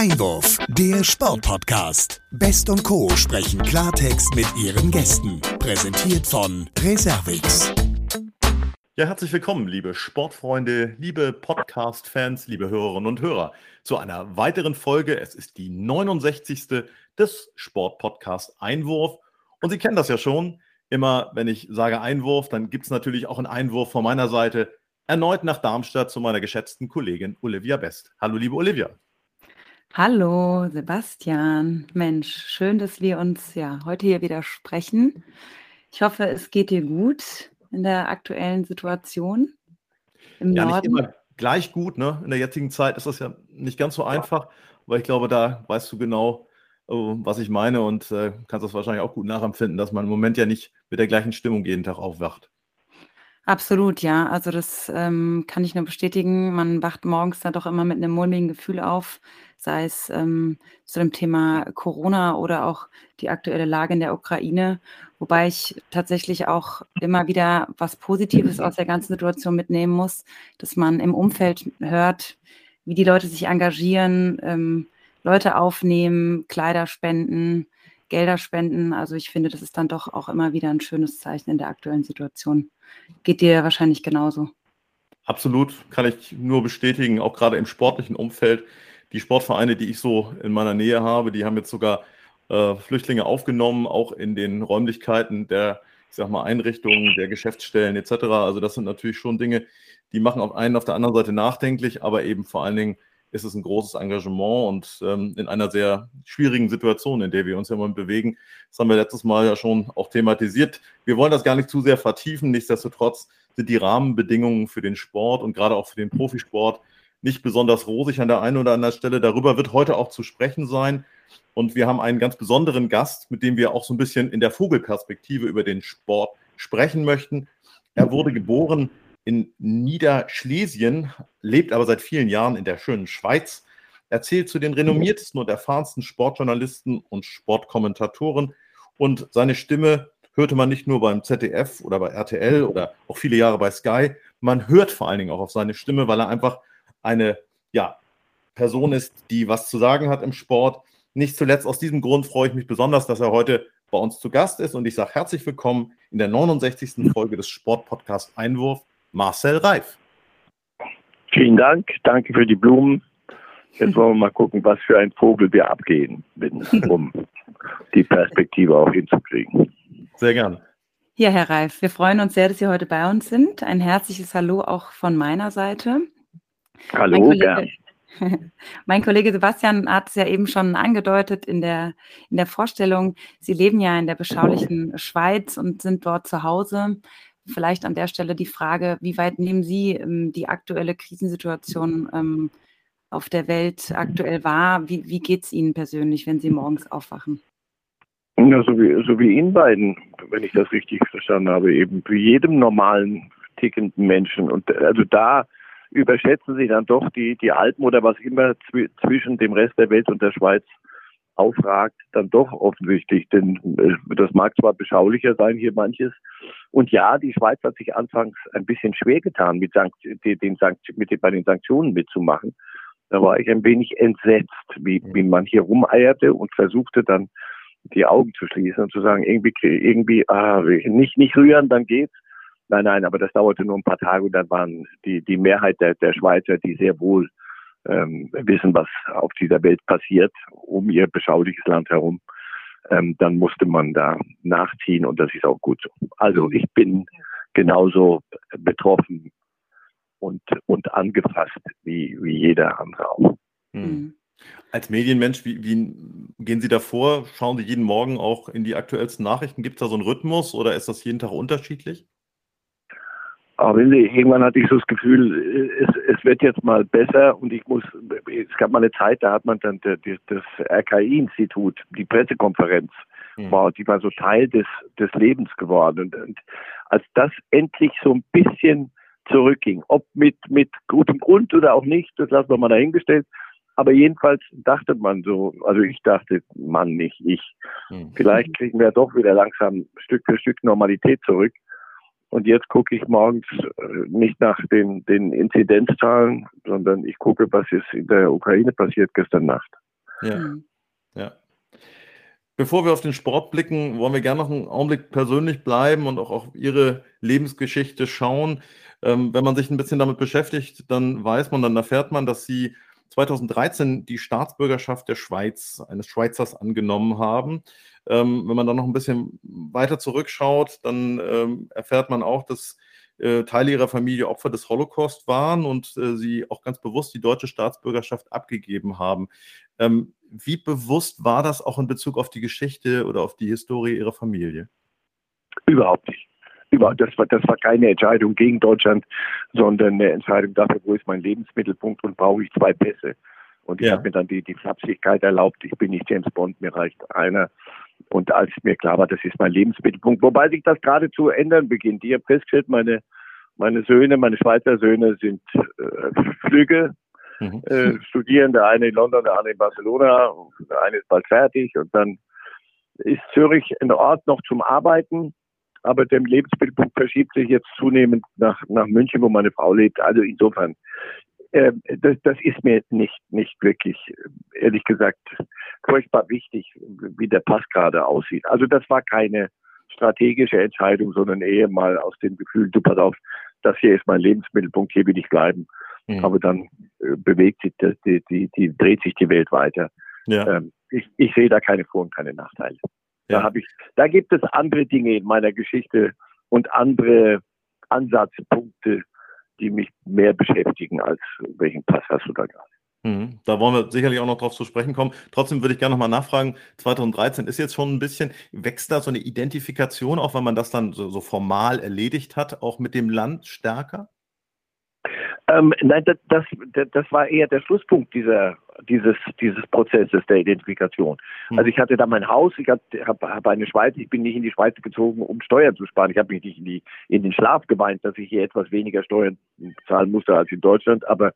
Einwurf, der Sportpodcast. Best und Co. sprechen Klartext mit ihren Gästen. Präsentiert von Reservix. Ja, herzlich willkommen, liebe Sportfreunde, liebe Podcast-Fans, liebe Hörerinnen und Hörer, zu einer weiteren Folge. Es ist die 69. des Sportpodcast Einwurf. Und Sie kennen das ja schon. Immer, wenn ich sage Einwurf, dann gibt es natürlich auch einen Einwurf von meiner Seite erneut nach Darmstadt zu meiner geschätzten Kollegin Olivia Best. Hallo, liebe Olivia. Hallo, Sebastian. Mensch, schön, dass wir uns ja heute hier wieder sprechen. Ich hoffe, es geht dir gut in der aktuellen Situation im ja, Norden. Nicht immer gleich gut, ne? In der jetzigen Zeit ist das ja nicht ganz so einfach, aber ich glaube, da weißt du genau, oh, was ich meine und äh, kannst das wahrscheinlich auch gut nachempfinden, dass man im Moment ja nicht mit der gleichen Stimmung jeden Tag aufwacht. Absolut, ja. Also das ähm, kann ich nur bestätigen. Man wacht morgens da doch immer mit einem mulmigen Gefühl auf, sei es ähm, zu dem Thema Corona oder auch die aktuelle Lage in der Ukraine. Wobei ich tatsächlich auch immer wieder was Positives aus der ganzen Situation mitnehmen muss, dass man im Umfeld hört, wie die Leute sich engagieren, ähm, Leute aufnehmen, Kleider spenden, Gelder spenden. Also ich finde, das ist dann doch auch immer wieder ein schönes Zeichen in der aktuellen Situation. Geht dir wahrscheinlich genauso. Absolut, kann ich nur bestätigen, auch gerade im sportlichen Umfeld. Die Sportvereine, die ich so in meiner Nähe habe, die haben jetzt sogar äh, Flüchtlinge aufgenommen, auch in den Räumlichkeiten der, ich sag mal, Einrichtungen, der Geschäftsstellen etc. Also das sind natürlich schon Dinge, die machen auf einen auf der anderen Seite nachdenklich, aber eben vor allen Dingen ist es ein großes Engagement und ähm, in einer sehr schwierigen Situation, in der wir uns ja mal bewegen. Das haben wir letztes Mal ja schon auch thematisiert. Wir wollen das gar nicht zu sehr vertiefen. Nichtsdestotrotz sind die Rahmenbedingungen für den Sport und gerade auch für den Profisport nicht besonders rosig an der einen oder anderen Stelle. Darüber wird heute auch zu sprechen sein. Und wir haben einen ganz besonderen Gast, mit dem wir auch so ein bisschen in der Vogelperspektive über den Sport sprechen möchten. Er wurde geboren in Niederschlesien, lebt aber seit vielen Jahren in der schönen Schweiz. Er zählt zu den renommiertesten und erfahrensten Sportjournalisten und Sportkommentatoren. Und seine Stimme hörte man nicht nur beim ZDF oder bei RTL oder auch viele Jahre bei Sky. Man hört vor allen Dingen auch auf seine Stimme, weil er einfach eine ja, Person ist, die was zu sagen hat im Sport. Nicht zuletzt aus diesem Grund freue ich mich besonders, dass er heute bei uns zu Gast ist und ich sage herzlich willkommen in der 69. Folge des Sportpodcasts Einwurf. Marcel Reif. Vielen Dank, danke für die Blumen. Jetzt wollen wir mal gucken, was für ein Vogel wir abgehen, um die Perspektive auch hinzukriegen. Sehr gern. Ja, Herr Reif, wir freuen uns sehr, dass Sie heute bei uns sind. Ein herzliches Hallo auch von meiner Seite. Hallo, mein Kollege, gern. mein Kollege Sebastian hat es ja eben schon angedeutet in der, in der Vorstellung. Sie leben ja in der beschaulichen Schweiz und sind dort zu Hause. Vielleicht an der Stelle die Frage, wie weit nehmen Sie ähm, die aktuelle Krisensituation ähm, auf der Welt aktuell wahr? Wie, wie geht es Ihnen persönlich, wenn Sie morgens aufwachen? Ja, so wie, so wie Ihnen beiden, wenn ich das richtig verstanden habe, eben wie jedem normalen tickenden Menschen. Und also da überschätzen Sie dann doch die, die Alpen oder was immer zw zwischen dem Rest der Welt und der Schweiz aufragt, dann doch offensichtlich. Denn äh, das mag zwar beschaulicher sein hier manches. Und ja, die Schweiz hat sich anfangs ein bisschen schwer getan, mit, Sankt den Sankt mit den, bei den Sanktionen mitzumachen. Da war ich ein wenig entsetzt, wie, wie man hier rumeierte und versuchte dann die Augen zu schließen und zu sagen, irgendwie, irgendwie, ah, nicht, nicht rühren, dann geht's. Nein, nein, aber das dauerte nur ein paar Tage und dann waren die, die Mehrheit der, der Schweizer, die sehr wohl ähm, wissen, was auf dieser Welt passiert, um ihr beschauliches Land herum, ähm, dann musste man da nachziehen und das ist auch gut so. Also ich bin genauso betroffen und, und angefasst wie, wie jeder andere auch. Hm. Mhm. Als Medienmensch, wie, wie, gehen Sie da vor? Schauen Sie jeden Morgen auch in die aktuellsten Nachrichten? Gibt es da so einen Rhythmus oder ist das jeden Tag unterschiedlich? Aber irgendwann hatte ich so das Gefühl, es, es wird jetzt mal besser und ich muss, es gab mal eine Zeit, da hat man dann das, das RKI-Institut, die Pressekonferenz, mhm. war, die war so Teil des, des Lebens geworden. Und, und als das endlich so ein bisschen zurückging, ob mit, mit gutem Grund oder auch nicht, das lassen wir mal dahingestellt, aber jedenfalls dachte man so, also ich dachte, Mann, nicht ich. Mhm. Vielleicht kriegen wir doch wieder langsam Stück für Stück Normalität zurück. Und jetzt gucke ich morgens äh, nicht nach den, den Inzidenzzahlen, sondern ich gucke, was ist in der Ukraine passiert gestern Nacht. Ja. Mhm. ja. Bevor wir auf den Sport blicken, wollen wir gerne noch einen Augenblick persönlich bleiben und auch auf Ihre Lebensgeschichte schauen. Ähm, wenn man sich ein bisschen damit beschäftigt, dann weiß man, dann erfährt man, dass Sie 2013 die Staatsbürgerschaft der Schweiz, eines Schweizers, angenommen haben. Ähm, wenn man dann noch ein bisschen weiter zurückschaut, dann ähm, erfährt man auch, dass äh, Teile ihrer Familie Opfer des Holocaust waren und äh, sie auch ganz bewusst die deutsche Staatsbürgerschaft abgegeben haben. Ähm, wie bewusst war das auch in Bezug auf die Geschichte oder auf die Historie Ihrer Familie? Überhaupt nicht. Überhaupt, das, war, das war keine Entscheidung gegen Deutschland, sondern eine Entscheidung dafür, wo ist mein Lebensmittelpunkt und brauche ich zwei Pässe. Und ich ja. habe mir dann die, die Flapsigkeit erlaubt, ich bin nicht James Bond, mir reicht einer. Und als mir klar war, das ist mein Lebensmittelpunkt, wobei sich das gerade zu ändern beginnt. Ich habe festgestellt, meine, meine Söhne, meine Schweizer Söhne sind äh, Flüge, mhm. äh, studieren, der eine in London, der andere in Barcelona, der eine ist bald fertig und dann ist Zürich ein Ort noch zum Arbeiten, aber der Lebensmittelpunkt verschiebt sich jetzt zunehmend nach, nach München, wo meine Frau lebt. Also insofern, äh, das, das ist mir nicht, nicht wirklich, ehrlich gesagt, furchtbar wichtig, wie der Pass gerade aussieht. Also das war keine strategische Entscheidung, sondern eher mal aus dem Gefühl, du pass auf, das hier ist mein Lebensmittelpunkt, hier will ich bleiben. Mhm. Aber dann äh, bewegt sich, die, die, die, dreht sich die Welt weiter. Ja. Ähm, ich, ich sehe da keine Vor- und keine Nachteile. Da, habe ich, da gibt es andere Dinge in meiner Geschichte und andere Ansatzpunkte, die mich mehr beschäftigen, als welchen Pass hast du da gerade. Mhm. Da wollen wir sicherlich auch noch drauf zu sprechen kommen. Trotzdem würde ich gerne nochmal nachfragen, 2013 ist jetzt schon ein bisschen, wächst da so eine Identifikation, auch wenn man das dann so, so formal erledigt hat, auch mit dem Land stärker? Ähm, nein, das, das, das war eher der Schlusspunkt dieser, dieses, dieses Prozesses der Identifikation. Hm. Also ich hatte da mein Haus, ich habe hab, eine Schweiz, ich bin nicht in die Schweiz gezogen, um Steuern zu sparen. Ich habe mich nicht in, die, in den Schlaf geweint, dass ich hier etwas weniger Steuern zahlen musste als in Deutschland. Aber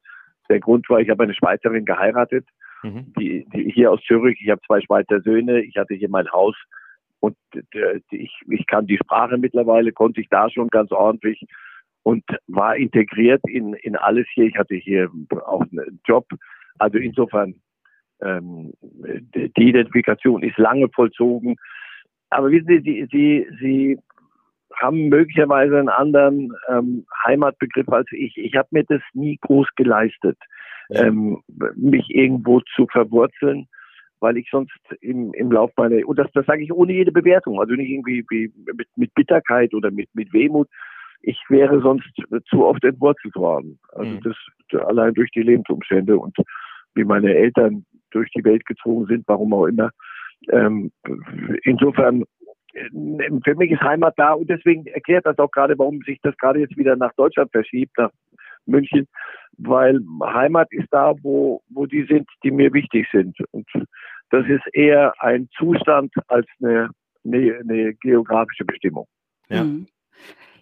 der Grund war, ich habe eine Schweizerin geheiratet, mhm. die, die hier aus Zürich. Ich habe zwei Schweizer Söhne, ich hatte hier mein Haus und ich, ich kann die Sprache mittlerweile, konnte ich da schon ganz ordentlich und war integriert in, in alles hier. Ich hatte hier auch einen Job. Also insofern, ähm, die Identifikation ist lange vollzogen. Aber wissen Sie, Sie, Sie, Sie haben möglicherweise einen anderen ähm, Heimatbegriff als ich. Ich habe mir das nie groß geleistet, ja. ähm, mich irgendwo zu verwurzeln, weil ich sonst im, im Lauf meiner, und das, das sage ich ohne jede Bewertung, also nicht irgendwie wie mit, mit Bitterkeit oder mit, mit Wehmut, ich wäre sonst zu oft entwurzelt worden. Also mhm. das allein durch die Lebensumstände und wie meine Eltern durch die Welt gezogen sind, warum auch immer. Ähm, insofern, äh, für mich ist Heimat da und deswegen erklärt das auch gerade, warum sich das gerade jetzt wieder nach Deutschland verschiebt, nach München, weil Heimat ist da, wo, wo die sind, die mir wichtig sind. Und das ist eher ein Zustand als eine, eine, eine geografische Bestimmung. Ja. Mhm.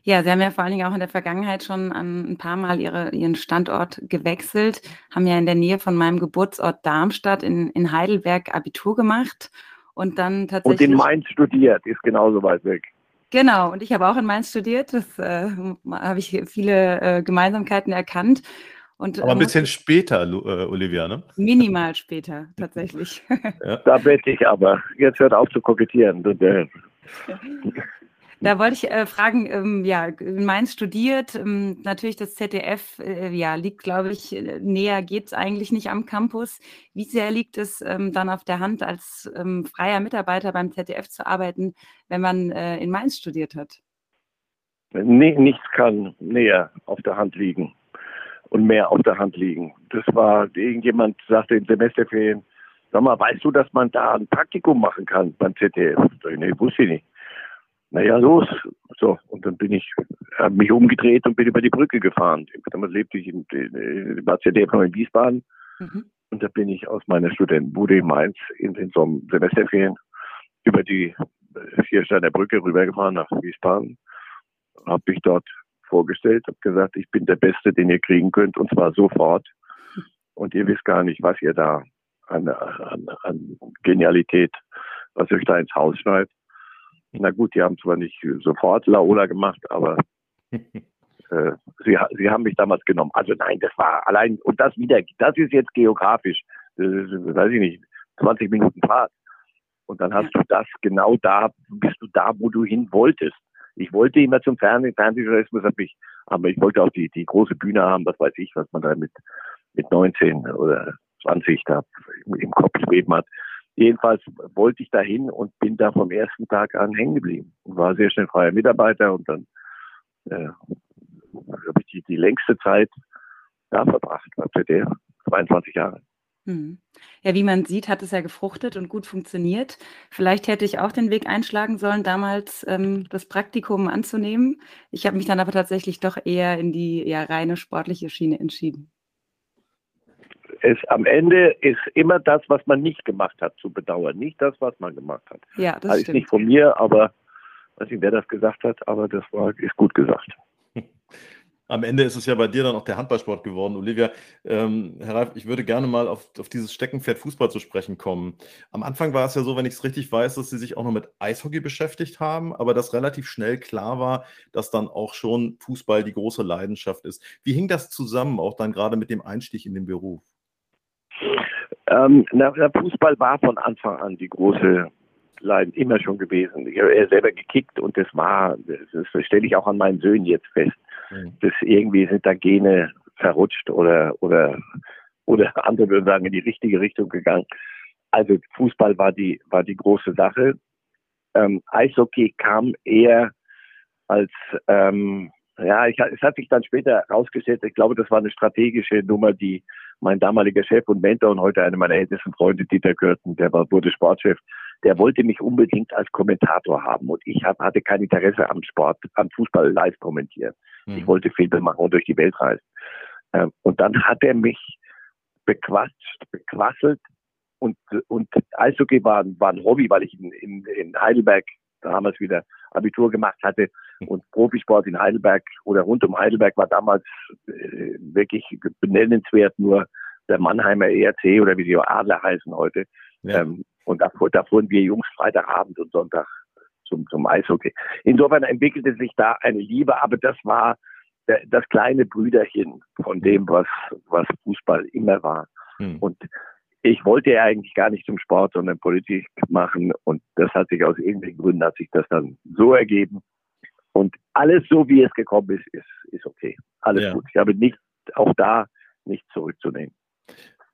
Ja, Sie haben ja vor allen Dingen auch in der Vergangenheit schon ein paar Mal ihre, Ihren Standort gewechselt, haben ja in der Nähe von meinem Geburtsort Darmstadt in, in Heidelberg Abitur gemacht und dann tatsächlich. Und in Mainz studiert, ist genauso weit weg. Genau, und ich habe auch in Mainz studiert. Das äh, habe ich viele äh, Gemeinsamkeiten erkannt. Und, Aber ein bisschen später, äh, Olivia, ne? Minimal später, tatsächlich. Ja. Da wette ich aber. Jetzt hört auf zu kokettieren. Da wollte ich äh, fragen, ähm, ja, in Mainz studiert, ähm, natürlich das ZDF, äh, ja, liegt, glaube ich, äh, näher geht es eigentlich nicht am Campus. Wie sehr liegt es ähm, dann auf der Hand, als ähm, freier Mitarbeiter beim ZDF zu arbeiten, wenn man äh, in Mainz studiert hat? Nee, nichts kann näher auf der Hand liegen und mehr auf der Hand liegen. Das war, irgendjemand sagte in Semesterferien, sag mal, weißt du, dass man da ein Praktikum machen kann beim ZDF? Nee, wusste ich nicht naja, los. So, und dann bin ich, habe mich umgedreht und bin über die Brücke gefahren. Damals lebte ich in, in, war ZDF in Wiesbaden. Mhm. Und da bin ich aus meiner Studentenbude in Mainz in den Semesterferien über die Viersteiner Brücke rübergefahren nach Wiesbaden. Habe mich dort vorgestellt, habe gesagt, ich bin der Beste, den ihr kriegen könnt, und zwar sofort. Und ihr wisst gar nicht, was ihr da an, an, an Genialität, was euch da ins Haus schreibt. Na gut, die haben zwar nicht sofort Laola gemacht, aber äh, sie, sie haben mich damals genommen. Also nein, das war allein, und das wieder, das ist jetzt geografisch. Das ist, weiß ich nicht, 20 Minuten Fahrt. Und dann hast ja. du das genau da, bist du da, wo du hin wolltest. Ich wollte immer zum Fernsehen, Fernsehjournalismus habe ich, aber ich wollte auch die, die große Bühne haben, was weiß ich, was man da mit, mit 19 oder 20 da im Kopf schweben hat. Jedenfalls wollte ich dahin und bin da vom ersten Tag an hängen geblieben und war sehr schnell freier Mitarbeiter und dann äh, habe ich die, die längste Zeit da verbracht bei ZDF, 22 Jahre. Hm. Ja, wie man sieht, hat es ja gefruchtet und gut funktioniert. Vielleicht hätte ich auch den Weg einschlagen sollen, damals ähm, das Praktikum anzunehmen. Ich habe mich dann aber tatsächlich doch eher in die ja, reine sportliche Schiene entschieden. Es, am Ende ist immer das, was man nicht gemacht hat, zu bedauern, nicht das, was man gemacht hat. Ja, das, das ist nicht von mir, aber weiß nicht, wer das gesagt hat, aber das war ist gut gesagt. Am Ende ist es ja bei dir dann auch der Handballsport geworden. Olivia, ähm, Herr Reif, ich würde gerne mal auf, auf dieses Steckenpferd Fußball zu sprechen kommen. Am Anfang war es ja so, wenn ich es richtig weiß, dass Sie sich auch noch mit Eishockey beschäftigt haben, aber dass relativ schnell klar war, dass dann auch schon Fußball die große Leidenschaft ist. Wie hing das zusammen, auch dann gerade mit dem Einstieg in den Beruf? Ähm, na, der Fußball war von Anfang an die große Leiden immer schon gewesen. Ich habe selber gekickt und das war, das, das stelle ich auch an meinen Söhnen jetzt fest Mhm. Das irgendwie sind da Gene verrutscht oder, oder, oder andere würden sagen, in die richtige Richtung gegangen. Also Fußball war die, war die große Sache. Ähm, Eishockey kam eher als, ähm, ja, ich, es hat sich dann später herausgestellt, ich glaube, das war eine strategische Nummer, die mein damaliger Chef und Mentor und heute einer meiner ältesten Freunde, Dieter Kürten, der war, wurde Sportchef, der wollte mich unbedingt als Kommentator haben und ich hab, hatte kein Interesse am Sport, am Fußball live kommentieren. Mhm. Ich wollte Filme machen und durch die Welt reisen. Ähm, und dann hat er mich bequatscht, bequasselt und, und Eishockey war, war ein Hobby, weil ich in, in, in Heidelberg damals wieder Abitur gemacht hatte. Und Profisport in Heidelberg oder rund um Heidelberg war damals äh, wirklich benennenswert nur der Mannheimer ERC oder wie die Adler heißen heute. Ja. Ähm, und da, da fuhren wir Jungs Freitagabend und Sonntag zum, zum Eishockey. Insofern entwickelte sich da eine Liebe, aber das war das kleine Brüderchen von dem, was, was Fußball immer war. Hm. Und ich wollte ja eigentlich gar nicht zum Sport, sondern Politik machen. Und das hat sich aus irgendwelchen Gründen hat sich das dann so ergeben. Und alles so, wie es gekommen ist, ist, ist okay. Alles ja. gut. Ich habe nicht, auch da nichts zurückzunehmen.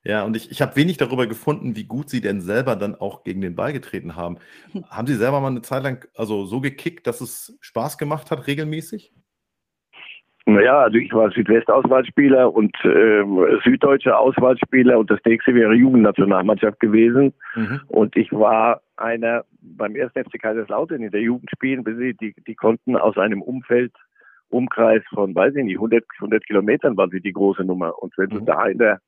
Ja, und ich, ich habe wenig darüber gefunden, wie gut Sie denn selber dann auch gegen den Ball getreten haben. Haben Sie selber mal eine Zeit lang also so gekickt, dass es Spaß gemacht hat, regelmäßig? Naja, also ich war Südwest-Auswahlspieler und ähm, süddeutsche Auswahlspieler und das nächste wäre Jugendnationalmannschaft gewesen. Mhm. Und ich war einer beim ersten FC Kaiserslautern in der Jugend spielen, die, die konnten aus einem Umfeld, Umkreis von, weiß ich nicht, 100, 100 Kilometern war sie die große Nummer. Und wenn mhm. du da in der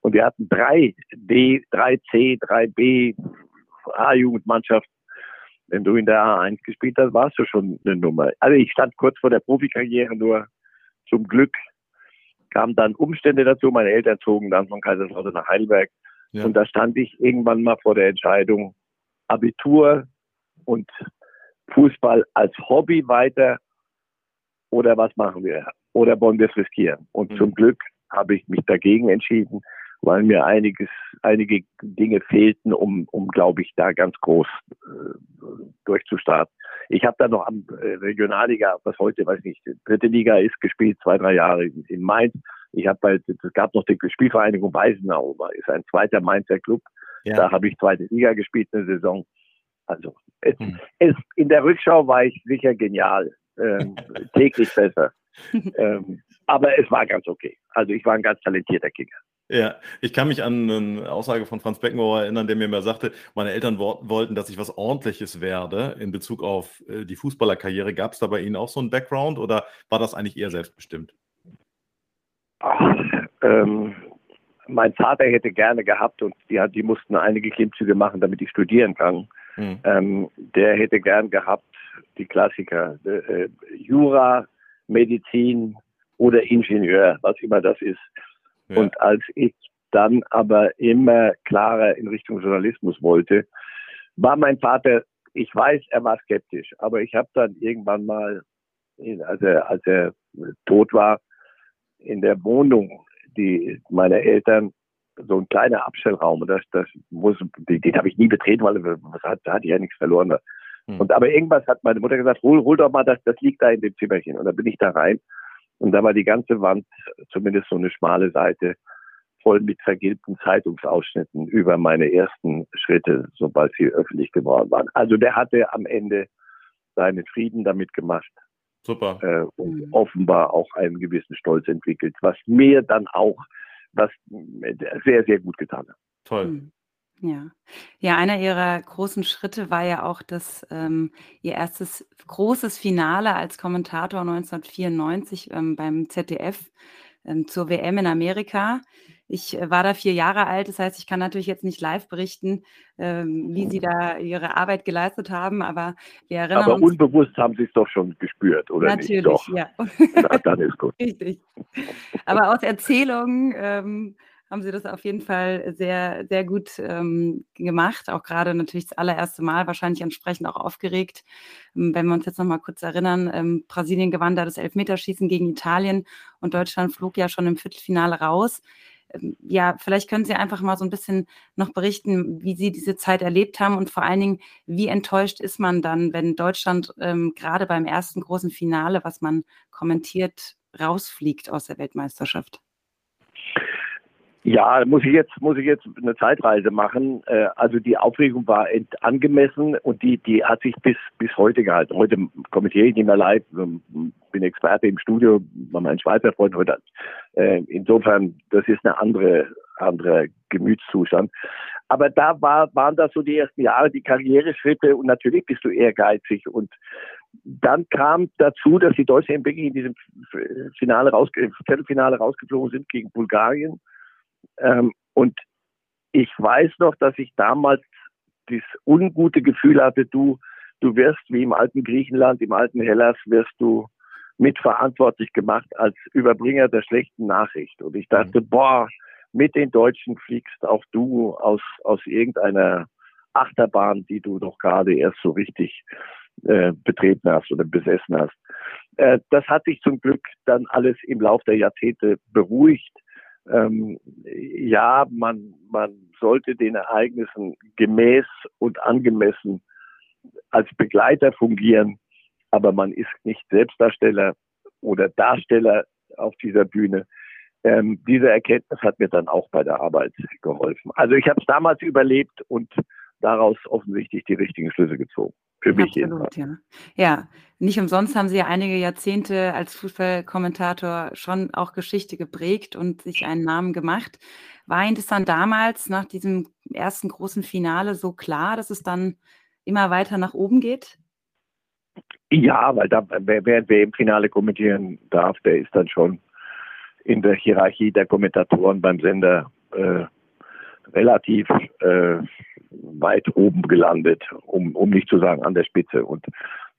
und wir hatten drei D, drei C, drei B A-Jugendmannschaft. Wenn du in der A1 gespielt hast, warst du schon eine Nummer. Also ich stand kurz vor der Profikarriere, nur zum Glück kamen dann Umstände dazu. Meine Eltern zogen dann von Kaiserslautern nach Heidelberg. Ja. Und da stand ich irgendwann mal vor der Entscheidung, Abitur und Fußball als Hobby weiter oder was machen wir? Oder wollen wir es riskieren? Und mhm. zum Glück habe ich mich dagegen entschieden weil mir einiges, einige Dinge fehlten, um, um glaube ich, da ganz groß äh, durchzustarten. Ich habe dann noch am äh, Regionalliga, was heute, weiß nicht, dritte Liga ist gespielt, zwei, drei Jahre in, in Mainz. Ich habe bei, es gab noch die Spielvereinigung Weisenau, ist ein zweiter Mainzer Club. Ja. Da habe ich zweite Liga gespielt eine Saison. Also es, hm. es, in der Rückschau war ich sicher genial, ähm, täglich besser. ähm, aber es war ganz okay. Also ich war ein ganz talentierter Kicker. Ja, ich kann mich an eine Aussage von Franz Beckenbauer erinnern, der mir mal sagte, meine Eltern wollten, dass ich was Ordentliches werde in Bezug auf äh, die Fußballerkarriere. Gab es da bei Ihnen auch so einen Background oder war das eigentlich eher selbstbestimmt? Ach, ähm, mein Vater hätte gerne gehabt und die, die mussten einige Klimmzüge machen, damit ich studieren kann. Hm. Ähm, der hätte gern gehabt, die Klassiker, äh, Jura, Medizin oder Ingenieur, was immer das ist. Und als ich dann aber immer klarer in Richtung Journalismus wollte, war mein Vater, ich weiß, er war skeptisch, aber ich habe dann irgendwann mal, als er, als er tot war, in der Wohnung die meiner Eltern so ein kleiner Abstellraum. Und das, das muss, den, den habe ich nie betreten, weil was hat, da hatte ich ja nichts verloren. Da. Hm. Und aber irgendwas hat meine Mutter gesagt, hol, hol doch mal das, das liegt da in dem Zimmerchen. Und dann bin ich da rein. Und da war die ganze Wand, zumindest so eine schmale Seite, voll mit vergilbten Zeitungsausschnitten über meine ersten Schritte, sobald sie öffentlich geworden waren. Also der hatte am Ende seinen Frieden damit gemacht. Super. Äh, und mhm. offenbar auch einen gewissen Stolz entwickelt, was mir dann auch was sehr, sehr gut getan hat. Toll. Ja. Ja, einer ihrer großen Schritte war ja auch, dass ähm, ihr erstes großes Finale als Kommentator 1994 ähm, beim ZDF ähm, zur WM in Amerika. Ich äh, war da vier Jahre alt, das heißt, ich kann natürlich jetzt nicht live berichten, ähm, wie Sie da Ihre Arbeit geleistet haben, aber wir erinnern aber uns. Aber unbewusst haben Sie es doch schon gespürt, oder natürlich, nicht? Natürlich, ja. Na, dann ist gut. Richtig. Aber aus Erzählungen ähm, haben Sie das auf jeden Fall sehr, sehr gut ähm, gemacht. Auch gerade natürlich das allererste Mal, wahrscheinlich entsprechend auch aufgeregt. Ähm, wenn wir uns jetzt nochmal kurz erinnern, ähm, Brasilien gewann da das Elfmeterschießen gegen Italien und Deutschland flog ja schon im Viertelfinale raus. Ähm, ja, vielleicht können Sie einfach mal so ein bisschen noch berichten, wie Sie diese Zeit erlebt haben und vor allen Dingen, wie enttäuscht ist man dann, wenn Deutschland ähm, gerade beim ersten großen Finale, was man kommentiert, rausfliegt aus der Weltmeisterschaft? Ja, muss ich jetzt muss ich jetzt eine Zeitreise machen. Äh, also die Aufregung war angemessen und die die hat sich bis bis heute gehalten. Heute kommentiere ich nicht mehr live, ähm, bin Experte im Studio, war mein Schweizer Freund heute. Äh, insofern, das ist eine andere andere Gemütszustand. Aber da war, waren das so die ersten Jahre, die Karriereschritte und natürlich bist du ehrgeizig und dann kam dazu, dass die Deutschen in Peking in diesem Finale raus, Viertelfinale rausgeflogen sind gegen Bulgarien ähm, und ich weiß noch, dass ich damals das ungute Gefühl hatte, du, du wirst wie im alten Griechenland, im alten Hellas, wirst du mitverantwortlich gemacht als Überbringer der schlechten Nachricht. Und ich dachte, mhm. boah, mit den Deutschen fliegst auch du aus, aus irgendeiner Achterbahn, die du doch gerade erst so richtig äh, betreten hast oder besessen hast. Äh, das hat sich zum Glück dann alles im Lauf der Jahrzehnte beruhigt ähm, ja, man, man sollte den Ereignissen gemäß und angemessen als Begleiter fungieren, aber man ist nicht Selbstdarsteller oder Darsteller auf dieser Bühne. Ähm, diese Erkenntnis hat mir dann auch bei der Arbeit geholfen. Also ich habe es damals überlebt und daraus offensichtlich die richtigen Schlüsse gezogen. Für mich Absolut, ja. Ja, nicht umsonst haben Sie ja einige Jahrzehnte als Fußballkommentator schon auch Geschichte geprägt und sich einen Namen gemacht. War Ihnen das dann damals nach diesem ersten großen Finale so klar, dass es dann immer weiter nach oben geht? Ja, weil da, wer, wer im Finale kommentieren darf, der ist dann schon in der Hierarchie der Kommentatoren beim Sender äh, relativ äh, weit oben gelandet, um, um nicht zu sagen an der Spitze. Und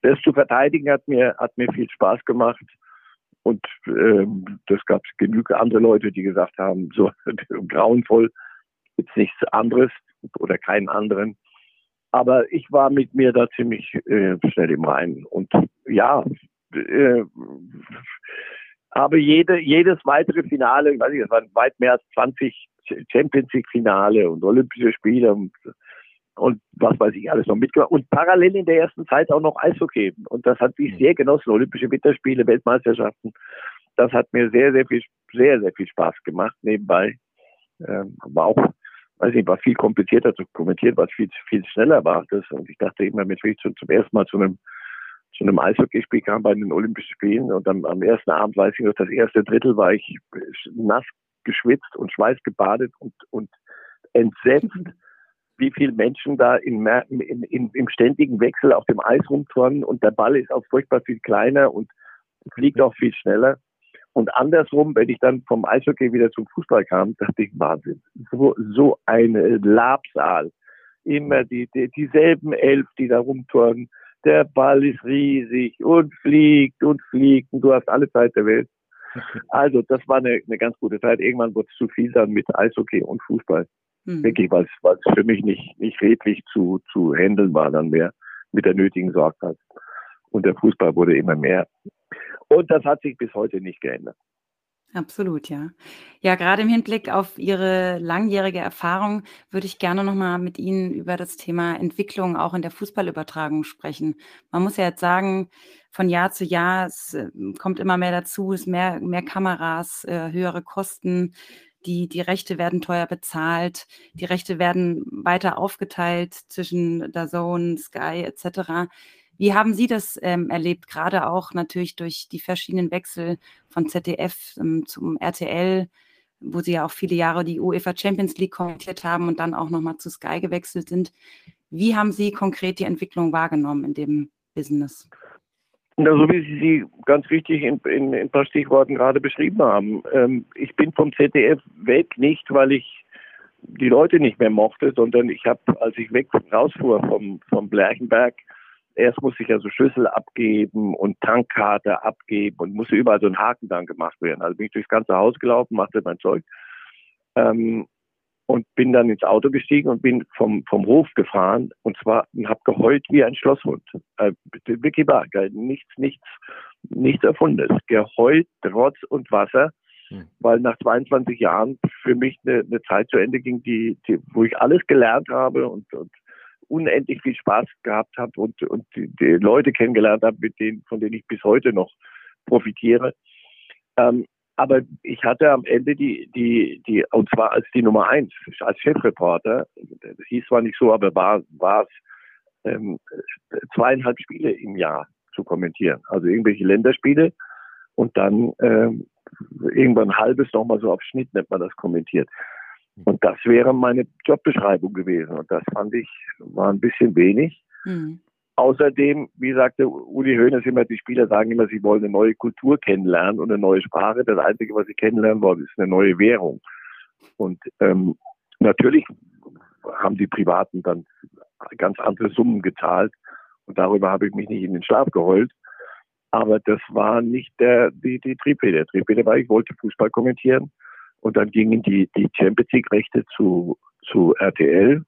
das zu verteidigen hat mir, hat mir viel Spaß gemacht. Und ähm, das gab es genügend andere Leute, die gesagt haben, so grauenvoll gibt's nichts anderes oder keinen anderen. Aber ich war mit mir da ziemlich äh, schnell im Reinen. Und ja, äh, habe jede, jedes weitere Finale, ich weiß nicht, es waren weit mehr als 20 Champions League Finale und Olympische Spiele und, und was weiß ich alles noch mitgemacht. Und parallel in der ersten Zeit auch noch Eishockey. Und das hat mich sehr genossen. Olympische Winterspiele, Weltmeisterschaften. Das hat mir sehr, sehr viel, sehr, sehr viel Spaß gemacht nebenbei. Ähm, war auch, weiß nicht, war viel komplizierter zu kommentieren, was viel, viel schneller war. Das, und ich dachte immer, mit ich zum, zum ersten Mal zu einem zu einem Eishockeyspiel kam bei den Olympischen Spielen und dann am ersten Abend weiß ich noch, das erste Drittel war ich nass geschwitzt und schweißgebadet und, und entsetzt, wie viele Menschen da in, in, in, im ständigen Wechsel auf dem Eis rumturnen und der Ball ist auch furchtbar viel kleiner und fliegt auch viel schneller. Und andersrum, wenn ich dann vom Eishockey wieder zum Fußball kam, dachte ich, Wahnsinn. So, so eine Labsaal. Immer die, die, dieselben elf, die da rumturnen. Der Ball ist riesig und fliegt und fliegt und du hast alle Zeit der Welt. Also, das war eine, eine ganz gute Zeit. Irgendwann wurde es zu viel dann mit Eishockey und Fußball. Mhm. Wirklich, weil es für mich nicht, nicht redlich zu, zu handeln war dann mehr mit der nötigen Sorgfalt. Und der Fußball wurde immer mehr. Und das hat sich bis heute nicht geändert. Absolut, ja. Ja, gerade im Hinblick auf Ihre langjährige Erfahrung würde ich gerne noch mal mit Ihnen über das Thema Entwicklung auch in der Fußballübertragung sprechen. Man muss ja jetzt sagen, von Jahr zu Jahr, es äh, kommt immer mehr dazu, es mehr, mehr Kameras, äh, höhere Kosten, die, die Rechte werden teuer bezahlt, die Rechte werden weiter aufgeteilt zwischen DAZN, Sky etc. Wie haben Sie das ähm, erlebt, gerade auch natürlich durch die verschiedenen Wechsel von ZDF ähm, zum RTL, wo Sie ja auch viele Jahre die UEFA Champions League kommentiert haben und dann auch nochmal zu Sky gewechselt sind. Wie haben Sie konkret die Entwicklung wahrgenommen in dem Business? Na, so wie Sie sie ganz richtig in, in, in ein paar Stichworten gerade beschrieben haben. Ähm, ich bin vom ZDF weg, nicht weil ich die Leute nicht mehr mochte, sondern ich habe, als ich weg rausfuhr vom, vom Blerchenberg, erst musste ich ja so Schlüssel abgeben und Tankkarte abgeben und musste überall so ein Haken dann gemacht werden. Also bin ich durchs ganze Haus gelaufen, machte mein Zeug ähm, und bin dann ins Auto gestiegen und bin vom, vom Hof gefahren und zwar und habe geheult wie ein Schlosshund. Äh, wirklich wahr, nichts, nichts, nichts Erfundenes. Geheult, Trotz und Wasser, hm. weil nach 22 Jahren für mich eine, eine Zeit zu Ende ging, die, die, wo ich alles gelernt habe und, und unendlich viel Spaß gehabt habe und, und die, die Leute kennengelernt habe, mit denen, von denen ich bis heute noch profitiere. Ähm, aber ich hatte am Ende die, die, die, und zwar als die Nummer eins, als Chefreporter, das hieß zwar nicht so, aber war, war es ähm, zweieinhalb Spiele im Jahr zu kommentieren. Also irgendwelche Länderspiele und dann ähm, irgendwann ein halbes nochmal so auf Schnitt nennt man das kommentiert. Und das wäre meine Jobbeschreibung gewesen. Und das fand ich, war ein bisschen wenig. Mhm. Außerdem, wie sagte Uli Hoeneß immer, die Spieler sagen immer, sie wollen eine neue Kultur kennenlernen und eine neue Sprache. Das Einzige, was sie kennenlernen wollen, ist eine neue Währung. Und ähm, natürlich haben die Privaten dann ganz andere Summen gezahlt. Und darüber habe ich mich nicht in den Schlaf geheult. Aber das war nicht der, die, die Triebfeder. Der Triebfeder war, ich wollte Fußball kommentieren. Und dann gingen die, die Champions League-Rechte zu, zu RTL.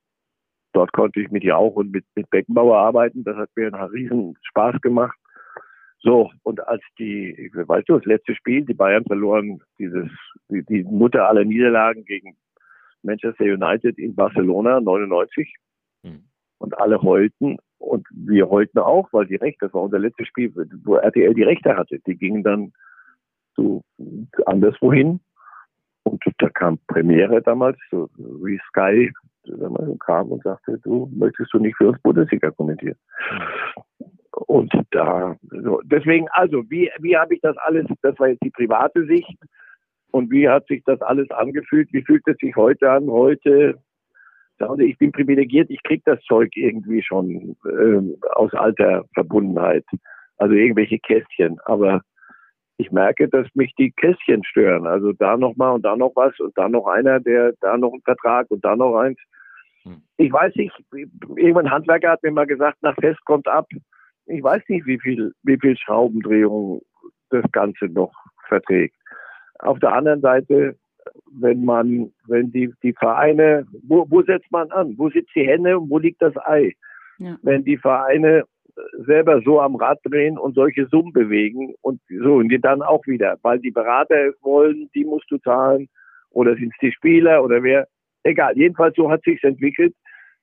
Dort konnte ich mit Jauch und mit, mit Beckenbauer arbeiten. Das hat mir einen riesen Spaß gemacht. So, und als die, weißt du, das letzte Spiel, die Bayern verloren dieses, die, die Mutter aller Niederlagen gegen Manchester United in Barcelona 99. Mhm. Und alle heulten. Und wir heulten auch, weil die Rechte, das war unser letztes Spiel, wo RTL die Rechte hatte. Die gingen dann zu anderswohin. Und da kam Premiere damals, so wie Sky kam und sagte, du möchtest du nicht für uns Bundesliga kommentieren. Und da, so, deswegen, also, wie, wie habe ich das alles, das war jetzt die private Sicht, und wie hat sich das alles angefühlt? Wie fühlt es sich heute an? Heute, ich bin privilegiert, ich kriege das Zeug irgendwie schon äh, aus alter Verbundenheit. Also irgendwelche Kästchen. Aber ich merke, dass mich die Kästchen stören. Also da nochmal und da noch was und da noch einer, der da noch einen Vertrag und da noch eins. Hm. Ich weiß nicht, irgendwann Handwerker hat mir mal gesagt, nach Fest kommt ab. Ich weiß nicht, wie viel, wie viel Schraubendrehung das Ganze noch verträgt. Auf der anderen Seite, wenn man, wenn die, die Vereine, wo, wo setzt man an? Wo sitzt die Henne und wo liegt das Ei? Ja. Wenn die Vereine selber so am Rad drehen und solche Summen bewegen und so und die dann auch wieder, weil die Berater wollen, die musst du zahlen oder sind es die Spieler oder wer, egal. Jedenfalls so hat sich's entwickelt.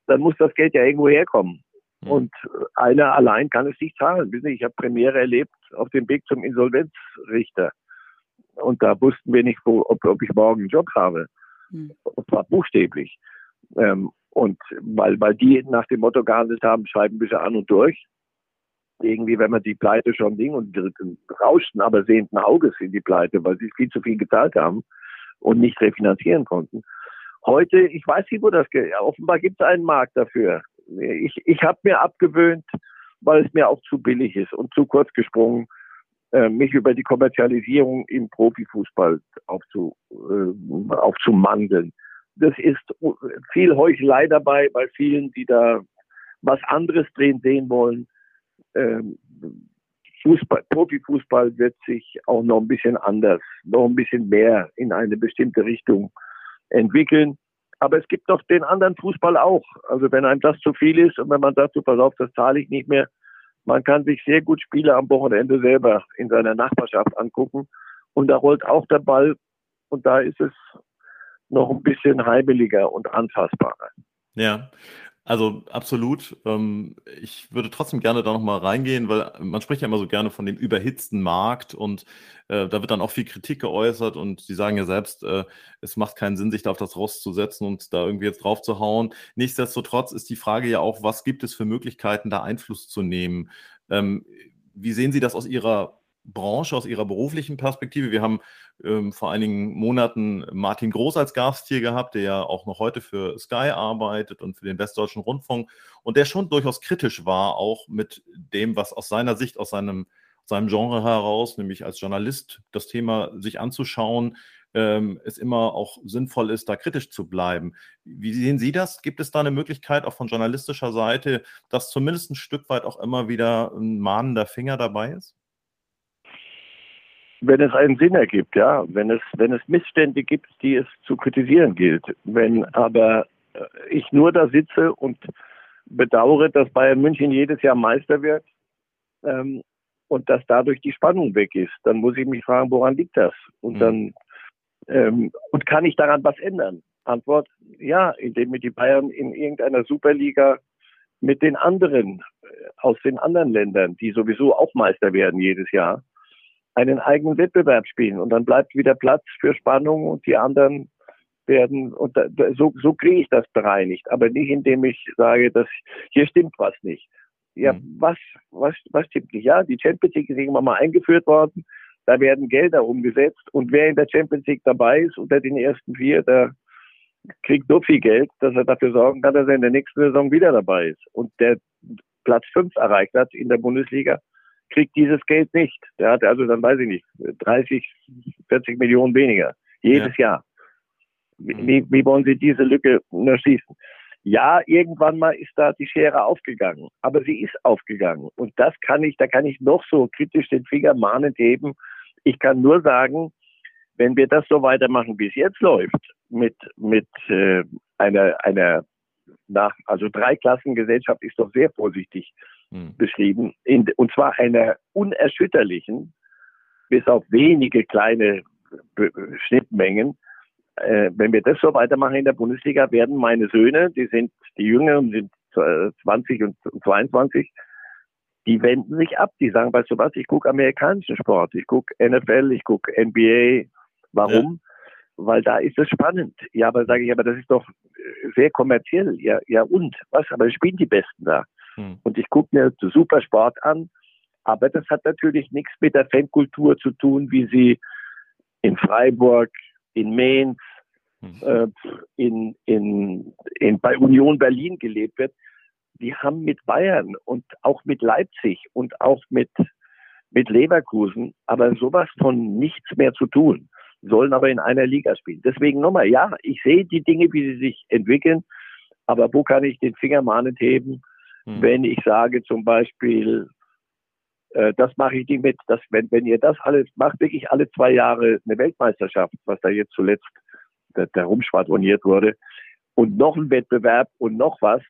Dann muss das Geld ja irgendwo herkommen. Mhm. Und einer allein kann es nicht zahlen. Ich habe Premiere erlebt auf dem Weg zum Insolvenzrichter. Und da wussten wir nicht, wo, ob, ob ich morgen einen Job habe. Mhm. Und zwar buchstäblich. Ähm, und weil, weil die nach dem Motto gehandelt haben, schreiben wir sie an und durch irgendwie, wenn man die Pleite schon Ding und rauschten aber sehenden Auges in die Pleite, weil sie viel zu viel gezahlt haben und nicht refinanzieren konnten. Heute, ich weiß nicht, wo das geht. Offenbar gibt es einen Markt dafür. Ich, ich habe mir abgewöhnt, weil es mir auch zu billig ist und zu kurz gesprungen, äh, mich über die Kommerzialisierung im Profifußball aufzu, äh, aufzumandeln. Das ist viel Heuchelei dabei bei vielen, die da was anderes drehen sehen wollen ähm, Fußball, Profifußball wird sich auch noch ein bisschen anders, noch ein bisschen mehr in eine bestimmte Richtung entwickeln. Aber es gibt doch den anderen Fußball auch. Also wenn einem das zu viel ist und wenn man pass auf, das zahle ich nicht mehr, man kann sich sehr gut Spiele am Wochenende selber in seiner Nachbarschaft angucken und da rollt auch der Ball und da ist es noch ein bisschen heimeliger und anfassbarer. Ja, also absolut. Ähm, ich würde trotzdem gerne da nochmal reingehen, weil man spricht ja immer so gerne von dem überhitzten Markt und äh, da wird dann auch viel Kritik geäußert und Sie sagen ja selbst, äh, es macht keinen Sinn, sich da auf das Rost zu setzen und da irgendwie jetzt drauf zu hauen. Nichtsdestotrotz ist die Frage ja auch, was gibt es für Möglichkeiten, da Einfluss zu nehmen? Ähm, wie sehen Sie das aus Ihrer Branche, aus Ihrer beruflichen Perspektive. Wir haben ähm, vor einigen Monaten Martin Groß als Gast hier gehabt, der ja auch noch heute für Sky arbeitet und für den Westdeutschen Rundfunk und der schon durchaus kritisch war, auch mit dem, was aus seiner Sicht, aus seinem, seinem Genre heraus, nämlich als Journalist, das Thema sich anzuschauen, ähm, es immer auch sinnvoll ist, da kritisch zu bleiben. Wie sehen Sie das? Gibt es da eine Möglichkeit, auch von journalistischer Seite, dass zumindest ein Stück weit auch immer wieder ein mahnender Finger dabei ist? Wenn es einen Sinn ergibt, ja, wenn es, wenn es Missstände gibt, die es zu kritisieren gilt. Wenn aber äh, ich nur da sitze und bedauere, dass Bayern München jedes Jahr Meister wird ähm, und dass dadurch die Spannung weg ist, dann muss ich mich fragen, woran liegt das? Und mhm. dann ähm, und kann ich daran was ändern? Antwort: Ja, indem wir die Bayern in irgendeiner Superliga mit den anderen äh, aus den anderen Ländern, die sowieso auch Meister werden jedes Jahr, einen eigenen Wettbewerb spielen und dann bleibt wieder Platz für Spannung und die anderen werden und da, so, so kriege ich das bereinigt, aber nicht indem ich sage, dass hier stimmt was nicht. Ja, mhm. was, was, was stimmt nicht? Ja, die Champions League ist irgendwann mal eingeführt worden, da werden Gelder umgesetzt und wer in der Champions League dabei ist unter den ersten vier, der kriegt so viel Geld, dass er dafür sorgen kann, dass er in der nächsten Saison wieder dabei ist. Und der Platz fünf erreicht hat in der Bundesliga, kriegt dieses Geld nicht. Der hat also dann, weiß ich nicht, 30, 40 Millionen weniger. Jedes ja. Jahr. Wie, wie wollen Sie diese Lücke nur schließen? Ja, irgendwann mal ist da die Schere aufgegangen, aber sie ist aufgegangen. Und das kann ich, da kann ich noch so kritisch den Finger mahnend heben. Ich kann nur sagen, wenn wir das so weitermachen, wie es jetzt läuft, mit, mit äh, einer, einer nach, also Dreiklassengesellschaft ist doch sehr vorsichtig hm. beschrieben, in, und zwar einer unerschütterlichen, bis auf wenige kleine Schnittmengen. Äh, wenn wir das so weitermachen in der Bundesliga, werden meine Söhne, die sind die Jüngeren, sind 20 und 22, die wenden sich ab. Die sagen, weißt du was, ich gucke amerikanischen Sport, ich gucke NFL, ich gucke NBA. Warum? Ja. Weil da ist es spannend. Ja, aber sage ich, aber das ist doch sehr kommerziell. Ja, ja und? Was? Aber spielen die Besten da. Hm. Und ich gucke mir super Sport an, aber das hat natürlich nichts mit der Fankultur zu tun, wie sie in Freiburg, in Mainz, hm. äh, in, in, in, bei Union Berlin gelebt wird. Die haben mit Bayern und auch mit Leipzig und auch mit, mit Leverkusen aber sowas von nichts mehr zu tun, sollen aber in einer Liga spielen. Deswegen nochmal, ja, ich sehe die Dinge, wie sie sich entwickeln, aber wo kann ich den Finger mahnend heben? Hm. Wenn ich sage zum Beispiel, äh, das mache ich nicht mit, dass, wenn, wenn ihr das alles macht, wirklich alle zwei Jahre eine Weltmeisterschaft, was da jetzt zuletzt der, der rumschwadroniert wurde, und noch ein Wettbewerb und noch was,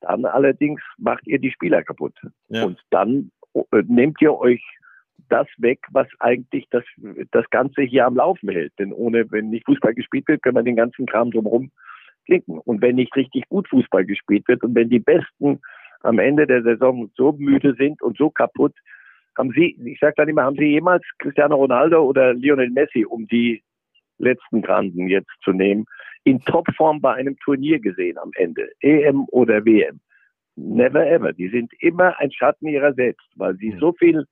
dann allerdings macht ihr die Spieler kaputt. Ja. Und dann äh, nehmt ihr euch das weg, was eigentlich das, das Ganze hier am Laufen hält. Denn ohne, wenn nicht Fußball gespielt wird, können wir den ganzen Kram drumherum klicken. Und wenn nicht richtig gut Fußball gespielt wird und wenn die besten am Ende der Saison so müde sind und so kaputt. Haben Sie, ich sage dann immer, haben Sie jemals Cristiano Ronaldo oder Lionel Messi, um die letzten Granden jetzt zu nehmen, in Topform bei einem Turnier gesehen am Ende, EM oder WM? Never ever. Die sind immer ein Schatten ihrer selbst, weil sie so viel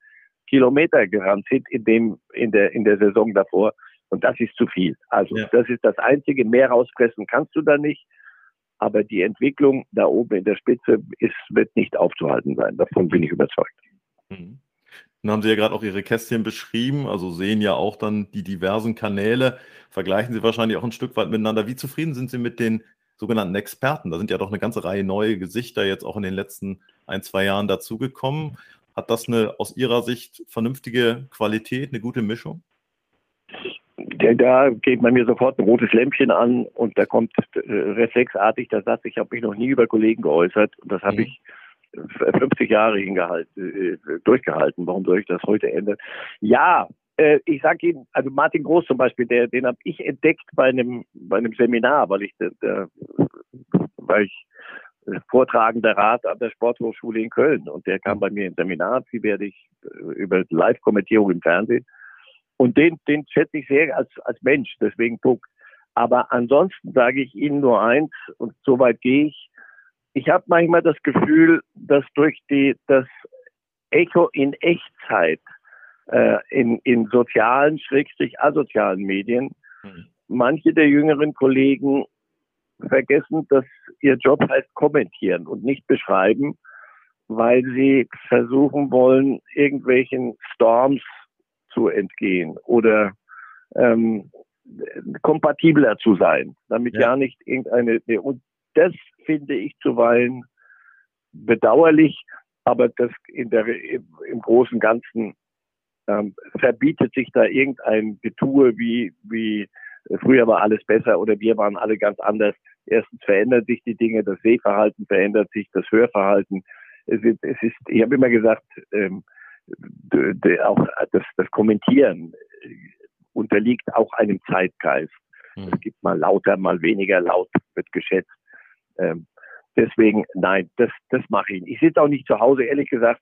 Kilometer gerannt sind in dem, in der, in der Saison davor. Und das ist zu viel. Also, ja. das ist das einzige. Mehr rauspressen kannst du da nicht. Aber die Entwicklung da oben in der Spitze ist, wird nicht aufzuhalten sein. Davon bin ich überzeugt. Mhm. Nun haben Sie ja gerade auch Ihre Kästchen beschrieben, also sehen ja auch dann die diversen Kanäle, vergleichen Sie wahrscheinlich auch ein Stück weit miteinander. Wie zufrieden sind Sie mit den sogenannten Experten? Da sind ja doch eine ganze Reihe neue Gesichter jetzt auch in den letzten ein, zwei Jahren dazugekommen. Hat das eine aus Ihrer Sicht vernünftige Qualität, eine gute Mischung? Da geht man mir sofort ein rotes Lämpchen an und da kommt äh, reflexartig der Satz, ich habe mich noch nie über Kollegen geäußert und das habe mhm. ich 50 Jahre hingehalten, äh, durchgehalten. Warum soll ich das heute ändern? Ja, äh, ich sage Ihnen, also Martin Groß zum Beispiel, der, den habe ich entdeckt bei einem, bei einem Seminar, weil ich, der, weil ich Vortragender Rat an der Sporthochschule in Köln und der kam bei mir im Seminar, wie werde ich äh, über Live-Kommentierung im Fernsehen. Und den, den schätze ich sehr als, als Mensch, deswegen Puck. Aber ansonsten sage ich Ihnen nur eins, und soweit gehe ich. Ich habe manchmal das Gefühl, dass durch die, das Echo in Echtzeit äh, in, in sozialen, schrägstrich asozialen Medien, mhm. manche der jüngeren Kollegen vergessen, dass ihr Job heißt kommentieren und nicht beschreiben, weil sie versuchen wollen, irgendwelchen Storms zu entgehen oder ähm, kompatibler zu sein, damit ja. ja nicht irgendeine. Und das finde ich zuweilen bedauerlich, aber das in der, im großen Ganzen ähm, verbietet sich da irgendein Getue wie, wie früher war alles besser oder wir waren alle ganz anders. Erstens verändern sich die Dinge, das Sehverhalten verändert sich, das Hörverhalten. Es ist, es ist ich habe immer gesagt, ähm, auch das, das Kommentieren äh, unterliegt auch einem Zeitgeist. Mhm. Es gibt mal lauter, mal weniger laut, wird geschätzt. Ähm, deswegen, nein, das, das mache ich nicht. Ich sitze auch nicht zu Hause, ehrlich gesagt,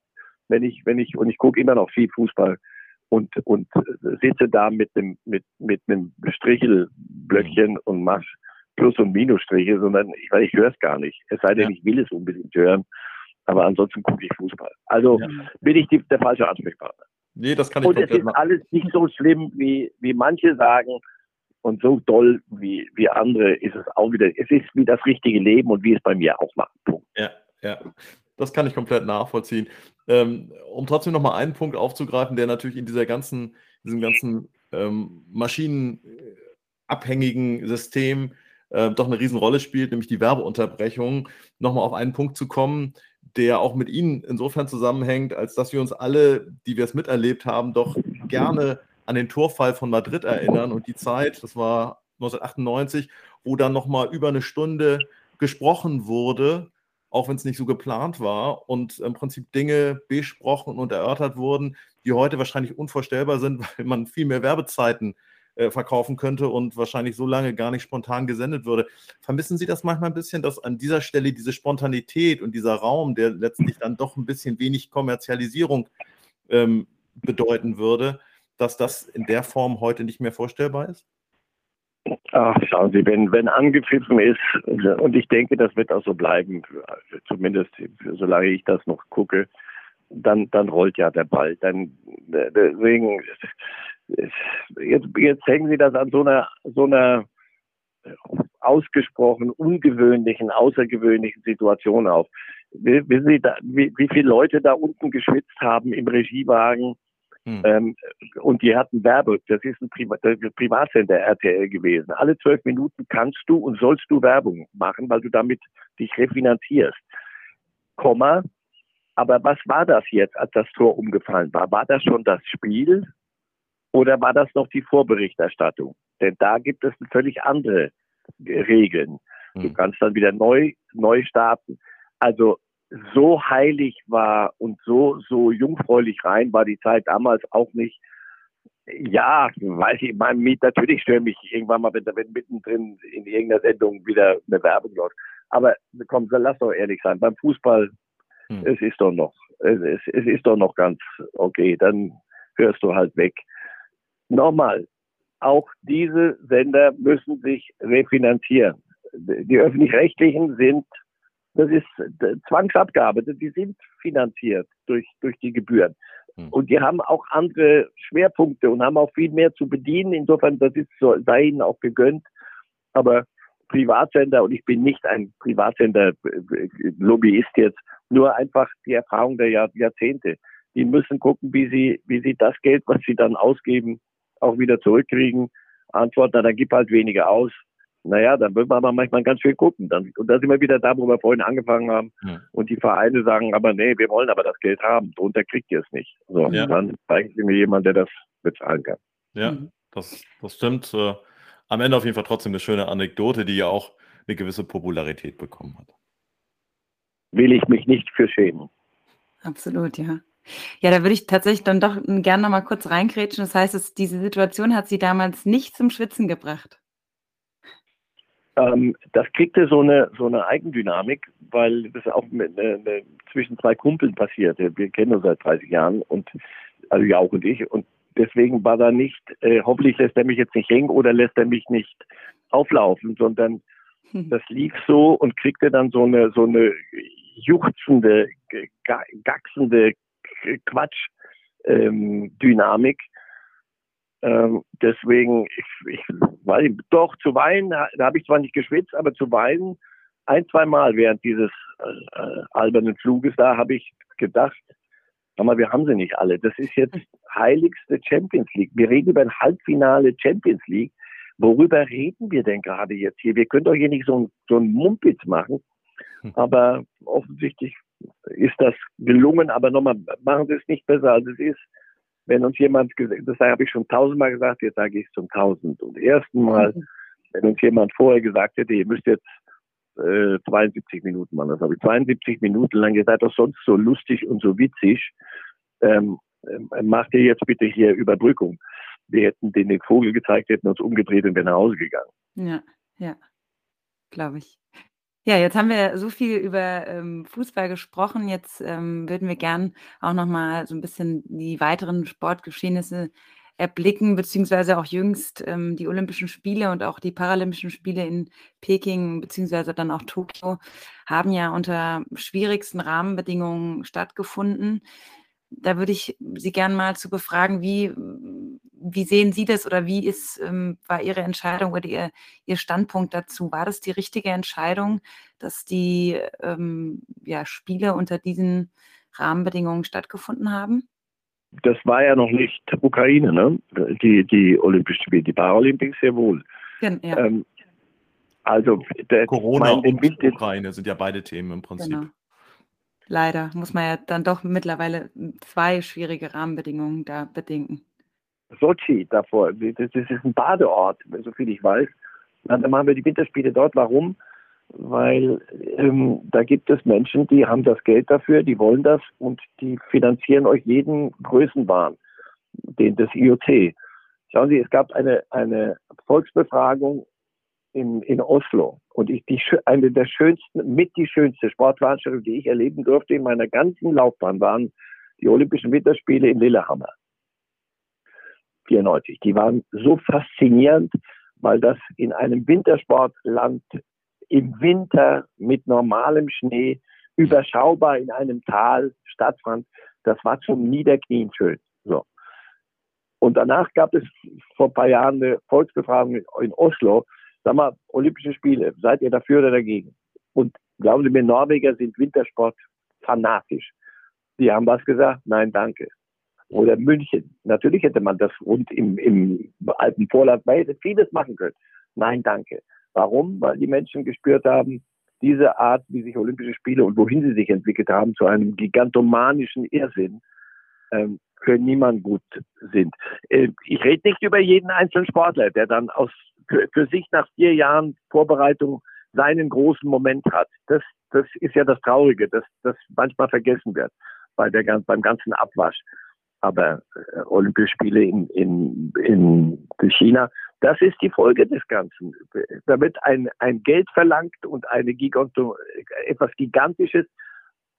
wenn ich, wenn ich, und ich gucke immer noch viel Fußball und, und sitze da mit dem, mit, mit einem Strichelblöckchen mhm. und mache Plus- und Minusstriche, sondern ich, weil ich höre es gar nicht. Es sei denn, ja. ich will es unbedingt hören. Aber ansonsten gucke ich Fußball. Also ja. bin ich die, der falsche Ansprechpartner. Nee, das kann ich Und es ist machen. alles nicht so schlimm, wie, wie manche sagen. Und so doll wie, wie andere ist es auch wieder. Es ist wie das richtige Leben und wie es bei mir auch macht. Punkt. Ja, ja. Das kann ich komplett nachvollziehen. Ähm, um trotzdem noch mal einen Punkt aufzugreifen, der natürlich in dieser ganzen, diesem ganzen ähm, maschinenabhängigen System äh, doch eine Riesenrolle spielt, nämlich die Werbeunterbrechung, nochmal auf einen Punkt zu kommen, der auch mit Ihnen insofern zusammenhängt, als dass wir uns alle, die wir es miterlebt haben, doch gerne an den Torfall von Madrid erinnern und die Zeit, das war 1998, wo dann nochmal über eine Stunde gesprochen wurde, auch wenn es nicht so geplant war und im Prinzip Dinge besprochen und erörtert wurden, die heute wahrscheinlich unvorstellbar sind, weil man viel mehr Werbezeiten äh, verkaufen könnte und wahrscheinlich so lange gar nicht spontan gesendet würde. Vermissen Sie das manchmal ein bisschen, dass an dieser Stelle diese Spontanität und dieser Raum, der letztlich dann doch ein bisschen wenig Kommerzialisierung ähm, bedeuten würde, dass das in der Form heute nicht mehr vorstellbar ist? Ach, schauen Sie, wenn, wenn angepfiffen ist, und ich denke, das wird auch so bleiben, zumindest solange ich das noch gucke, dann, dann rollt ja der Ball. Dann, deswegen, jetzt, jetzt hängen Sie das an so einer, so einer ausgesprochen ungewöhnlichen, außergewöhnlichen Situation auf. Wissen Sie, da, wie, wie viele Leute da unten geschwitzt haben im Regiewagen? Hm. Ähm, und die hatten Werbe. Das ist ein Priva Privatsender RTL gewesen. Alle zwölf Minuten kannst du und sollst du Werbung machen, weil du damit dich refinanzierst. Komma. Aber was war das jetzt, als das Tor umgefallen war? War das schon das Spiel? Oder war das noch die Vorberichterstattung? Denn da gibt es völlig andere Regeln. Du hm. kannst dann wieder neu, neu starten. Also so heilig war und so, so jungfräulich rein war die Zeit damals auch nicht. Ja, weiß ich, mein Miet, natürlich störe mich irgendwann mal, wenn da mittendrin in irgendeiner Sendung wieder eine Werbung läuft. Aber komm, lass doch ehrlich sein, beim Fußball, hm. es ist doch noch, es, es, es ist doch noch ganz okay, dann hörst du halt weg nochmal, auch diese Sender müssen sich refinanzieren. Die öffentlich-rechtlichen sind, das ist Zwangsabgabe, die sind finanziert durch, durch die Gebühren. Hm. Und die haben auch andere Schwerpunkte und haben auch viel mehr zu bedienen. Insofern, das ist so, sei ihnen auch gegönnt. Aber Privatsender, und ich bin nicht ein Privatsender-Lobbyist jetzt, nur einfach die Erfahrung der Jahr, Jahrzehnte. Die müssen gucken, wie sie, wie sie das Geld, was sie dann ausgeben, auch wieder zurückkriegen. Antwort, na, dann gib halt weniger aus. Naja, dann wird man aber manchmal ganz viel gucken. Dann, und da sind wir wieder da, wo wir vorhin angefangen haben. Ja. Und die Vereine sagen aber, nee, wir wollen aber das Geld haben. Drunter kriegt ihr es nicht. So, ja. dann zeigen Sie mir jemand, der das bezahlen kann. Ja, mhm. das, das stimmt. Äh, am Ende auf jeden Fall trotzdem eine schöne Anekdote, die ja auch eine gewisse Popularität bekommen hat. Will ich mich nicht für schämen. Absolut, ja. Ja, da würde ich tatsächlich dann doch gerne noch mal kurz reingrätschen. Das heißt, es diese Situation hat Sie damals nicht zum Schwitzen gebracht? Ähm, das kriegte so eine, so eine Eigendynamik, weil das auch mit, äh, äh, zwischen zwei Kumpeln passiert. Wir kennen uns seit 30 Jahren und also Jauch und ich und deswegen war da nicht, äh, hoffentlich lässt er mich jetzt nicht hängen oder lässt er mich nicht auflaufen, sondern hm. das lief so und kriegte dann so eine so eine juchzende, gaxende Quatsch-Dynamik. Ähm, deswegen, ich, ich weiß doch, zu weinen, da habe ich zwar nicht geschwitzt, aber zu weinen, ein, zwei Mal während dieses äh, albernen Fluges, da habe ich gedacht, aber wir haben sie nicht alle. Das ist jetzt heiligste Champions League. Wir reden über ein Halbfinale Champions League. Worüber reden wir denn gerade jetzt hier? Wir können doch hier nicht so ein, so ein Mumpitz machen. Hm. Aber offensichtlich ist das gelungen. Aber nochmal, machen Sie es nicht besser, als es ist. Wenn uns jemand, das habe ich schon tausendmal gesagt, jetzt sage ich es zum tausend und ersten Mal, mhm. wenn uns jemand vorher gesagt hätte, ihr müsst jetzt äh, 72 Minuten machen, das habe ich 72 Minuten lang, ihr seid doch sonst so lustig und so witzig, ähm, äh, macht ihr jetzt bitte hier Überbrückung. Wir hätten den, den Vogel gezeigt, hätten uns umgedreht und wären nach Hause gegangen. Ja, ja, glaube ich. Ja, jetzt haben wir so viel über ähm, Fußball gesprochen. Jetzt ähm, würden wir gern auch noch mal so ein bisschen die weiteren Sportgeschehnisse erblicken, beziehungsweise auch jüngst ähm, die Olympischen Spiele und auch die Paralympischen Spiele in Peking, beziehungsweise dann auch Tokio, haben ja unter schwierigsten Rahmenbedingungen stattgefunden. Da würde ich Sie gern mal zu befragen, wie wie sehen Sie das oder wie ist, ähm, war Ihre Entscheidung oder Ihr, Ihr Standpunkt dazu? War das die richtige Entscheidung, dass die ähm, ja, Spiele unter diesen Rahmenbedingungen stattgefunden haben? Das war ja noch nicht Ukraine, ne? Die, die Olympischen Spiele, die Paralympics sehr wohl. Ja. Ähm, also der, Corona mein, und Ukraine sind ja beide Themen im Prinzip. Genau. Leider muss man ja dann doch mittlerweile zwei schwierige Rahmenbedingungen da bedenken. Sochi davor. Das ist ein Badeort, so viel ich weiß. Dann machen wir die Winterspiele dort. Warum? Weil ähm, da gibt es Menschen, die haben das Geld dafür, die wollen das und die finanzieren euch jeden Größenwahn, den des IOC. Schauen Sie, es gab eine, eine Volksbefragung in, in Oslo und ich, die, eine der schönsten, mit die schönste Sportveranstaltung, die ich erleben durfte in meiner ganzen Laufbahn, waren die Olympischen Winterspiele in Lillehammer. 94. Die waren so faszinierend, weil das in einem Wintersportland im Winter mit normalem Schnee überschaubar in einem Tal stattfand. Das war zum Niederknien schön. So. Und danach gab es vor ein paar Jahren eine Volksbefragung in Oslo. Sag mal, Olympische Spiele, seid ihr dafür oder dagegen? Und glauben Sie mir, Norweger sind Wintersport fanatisch. Die haben was gesagt? Nein, danke oder München. Natürlich hätte man das rund im, im alten Vorland, man vieles machen können. Nein, danke. Warum? Weil die Menschen gespürt haben, diese Art, wie sich Olympische Spiele und wohin sie sich entwickelt haben, zu einem gigantomanischen Irrsinn, ähm, für niemand gut sind. Äh, ich rede nicht über jeden einzelnen Sportler, der dann aus, für, für sich nach vier Jahren Vorbereitung seinen großen Moment hat. Das, das ist ja das Traurige, dass das manchmal vergessen wird bei der, beim ganzen Abwasch aber äh, Olympische Spiele in, in, in China, das ist die Folge des Ganzen. Da wird ein, ein Geld verlangt und eine Giganto, etwas Gigantisches.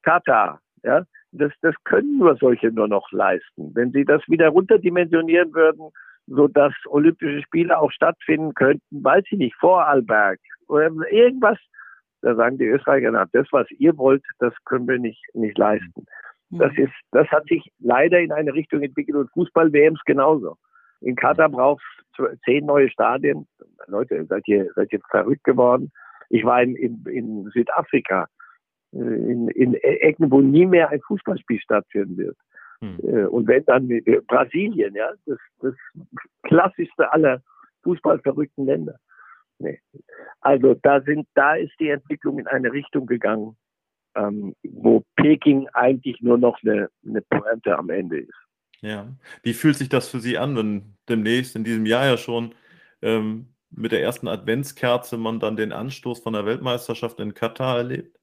Katar, ja, das, das können nur solche nur noch leisten. Wenn sie das wieder runterdimensionieren würden, so dass Olympische Spiele auch stattfinden könnten, weiß ich nicht, vor Alberg oder irgendwas, da sagen die Österreicher, na, das, was ihr wollt, das können wir nicht, nicht leisten. Das mhm. ist, das hat sich leider in eine Richtung entwickelt und Fußball-WMs genauso. In Katar brauchst du zehn neue Stadien. Leute, seid ihr, seid ihr verrückt geworden? Ich war in, in, in Südafrika, in, in Ecken, wo nie mehr ein Fußballspiel stattfinden wird. Hm. Und wenn dann Brasilien, ja, das, das klassischste aller fußballverrückten Länder. Nee. Also da sind, da ist die Entwicklung in eine Richtung gegangen, ähm, wo Peking eigentlich nur noch eine, eine Pointe am Ende ist. Ja, wie fühlt sich das für Sie an, wenn demnächst in diesem Jahr ja schon ähm, mit der ersten Adventskerze man dann den Anstoß von der Weltmeisterschaft in Katar erlebt?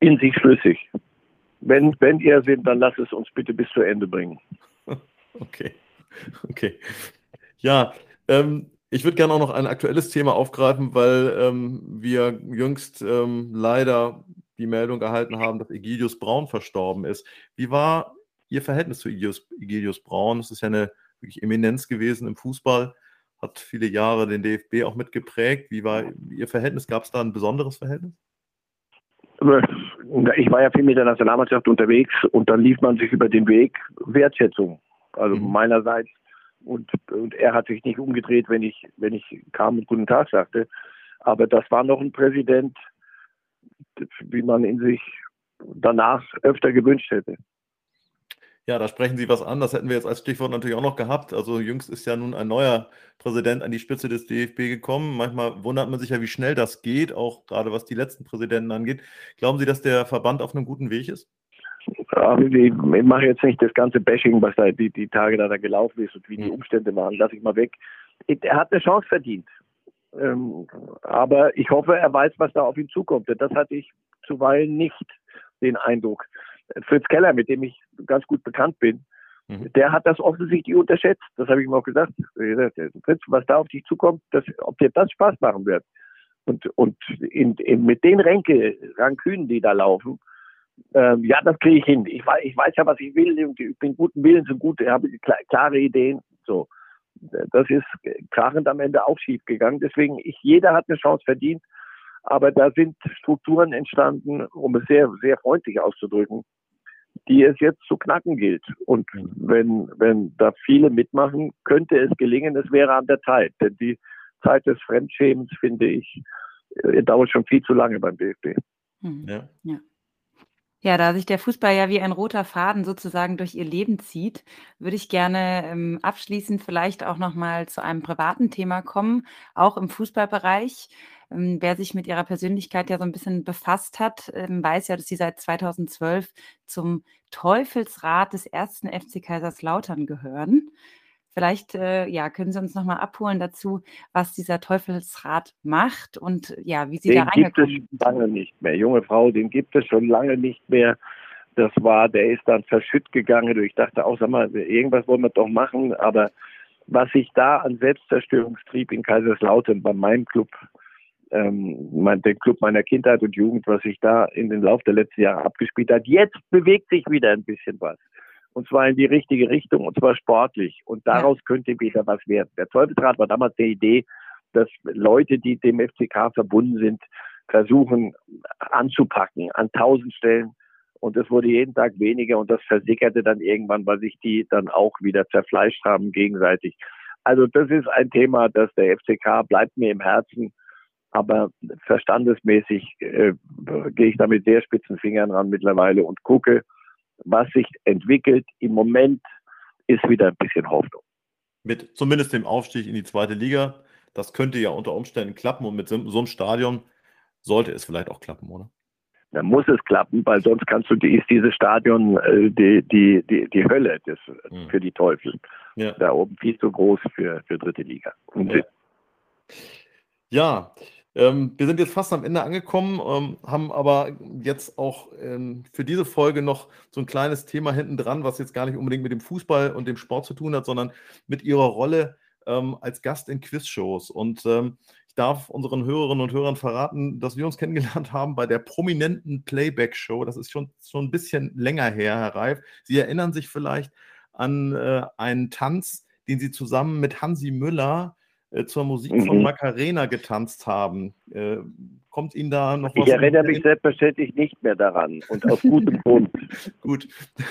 In sich schlüssig. Wenn, wenn ihr sind, dann lasst es uns bitte bis zu Ende bringen. Okay. Okay. Ja, ähm, ich würde gerne auch noch ein aktuelles Thema aufgreifen, weil ähm, wir jüngst ähm, leider die Meldung erhalten haben, dass Egidius Braun verstorben ist. Wie war Ihr Verhältnis zu Egidius, Egidius Braun? Es ist ja eine wirklich Eminenz gewesen im Fußball, hat viele Jahre den DFB auch mitgeprägt. Wie war Ihr Verhältnis? Gab es da ein besonderes Verhältnis? Ich war ja viel mit der Nationalmannschaft unterwegs und dann lief man sich über den Weg Wertschätzung. Also mhm. meinerseits und, und er hat sich nicht umgedreht, wenn ich, wenn ich kam und guten Tag sagte. Aber das war noch ein Präsident, wie man ihn sich danach öfter gewünscht hätte. Ja, da sprechen Sie was an. Das hätten wir jetzt als Stichwort natürlich auch noch gehabt. Also jüngst ist ja nun ein neuer Präsident an die Spitze des DFB gekommen. Manchmal wundert man sich ja, wie schnell das geht, auch gerade was die letzten Präsidenten angeht. Glauben Sie, dass der Verband auf einem guten Weg ist? ich mache jetzt nicht das ganze Bashing, was da die, die Tage da, da gelaufen ist und wie die hm. Umstände waren, lasse ich mal weg. Er hat eine Chance verdient. Ähm, aber ich hoffe, er weiß, was da auf ihn zukommt. Das hatte ich zuweilen nicht den Eindruck. Fritz Keller, mit dem ich ganz gut bekannt bin, mhm. der hat das offensichtlich unterschätzt. Das habe ich ihm auch gesagt. Fritz, was da auf dich zukommt, das, ob dir das Spaß machen wird. Und, und in, in, mit den Ränke, Rankünen, die da laufen, ähm, ja, das kriege ich hin. Ich weiß, ich weiß ja, was ich will und ich bin guten Willens und gut, habe klare Ideen. So, das ist krachend am Ende auch schief gegangen. Deswegen, ich, jeder hat eine Chance verdient, aber da sind Strukturen entstanden, um es sehr, sehr freundlich auszudrücken, die es jetzt zu knacken gilt. Und mhm. wenn, wenn da viele mitmachen, könnte es gelingen, es wäre an der Zeit. Denn die Zeit des Fremdschämens, finde ich, äh, dauert schon viel zu lange beim DFB. Mhm. Ja. ja. Ja, da sich der Fußball ja wie ein roter Faden sozusagen durch ihr Leben zieht, würde ich gerne ähm, abschließend vielleicht auch noch mal zu einem privaten Thema kommen, auch im Fußballbereich. Ähm, wer sich mit ihrer Persönlichkeit ja so ein bisschen befasst hat, ähm, weiß ja, dass sie seit 2012 zum Teufelsrat des ersten FC Kaiserslautern gehören. Vielleicht äh, ja, können Sie uns nochmal abholen dazu, was dieser Teufelsrat macht und ja, wie Sie den da reingekommen sind. Den gibt es lange nicht mehr. Junge Frau, den gibt es schon lange nicht mehr. Das war, der ist dann verschütt gegangen. Ich dachte auch, sag mal, irgendwas wollen wir doch machen. Aber was sich da an Selbstzerstörungstrieb in Kaiserslautern bei meinem Club, ähm, mein, dem Club meiner Kindheit und Jugend, was sich da in den Lauf der letzten Jahre abgespielt hat, jetzt bewegt sich wieder ein bisschen was und zwar in die richtige Richtung und zwar sportlich. Und daraus könnte wieder was werden. Der Teufelsrat war damals die Idee, dass Leute, die dem FCK verbunden sind, versuchen anzupacken an tausend Stellen. Und es wurde jeden Tag weniger und das versickerte dann irgendwann, weil sich die dann auch wieder zerfleischt haben gegenseitig. Also das ist ein Thema, das der FCK bleibt mir im Herzen. Aber verstandesmäßig äh, gehe ich da mit sehr spitzen Fingern ran mittlerweile und gucke, was sich entwickelt. Im Moment ist wieder ein bisschen Hoffnung. Mit zumindest dem Aufstieg in die zweite Liga. Das könnte ja unter Umständen klappen und mit so, einem Stadion sollte es vielleicht auch klappen, oder? Dann muss es klappen, weil sonst kannst du, ist dieses Stadion äh, die, die, die, die Hölle des, hm. für die Teufel. Ja. Da oben viel zu groß für, für dritte Liga. Ja. ja. Ähm, wir sind jetzt fast am Ende angekommen, ähm, haben aber jetzt auch ähm, für diese Folge noch so ein kleines Thema hinten dran, was jetzt gar nicht unbedingt mit dem Fußball und dem Sport zu tun hat, sondern mit Ihrer Rolle ähm, als Gast in Quizshows. Und ähm, ich darf unseren Hörerinnen und Hörern verraten, dass wir uns kennengelernt haben bei der prominenten Playback-Show. Das ist schon, schon ein bisschen länger her, Herr Reif. Sie erinnern sich vielleicht an äh, einen Tanz, den Sie zusammen mit Hansi Müller äh, zur Musik mhm. von Macarena getanzt haben. Äh, kommt Ihnen da noch was? Ich erinnere mich selbstverständlich nicht mehr daran und aus gutem Grund. Gut.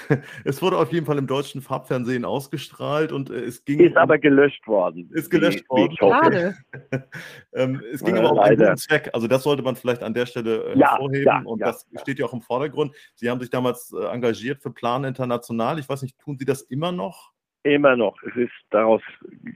Es wurde auf jeden Fall im deutschen Farbfernsehen ausgestrahlt und äh, es ging. Ist aber gelöscht worden. Ist gelöscht wie, worden. Schade. ähm, es ging ja, aber auch um einen guten Zweck. Also, das sollte man vielleicht an der Stelle äh, ja, hervorheben ja, und das steht ja auch im Vordergrund. Sie haben sich damals äh, engagiert für Plan International. Ich weiß nicht, tun Sie das immer noch? Immer noch. Es ist daraus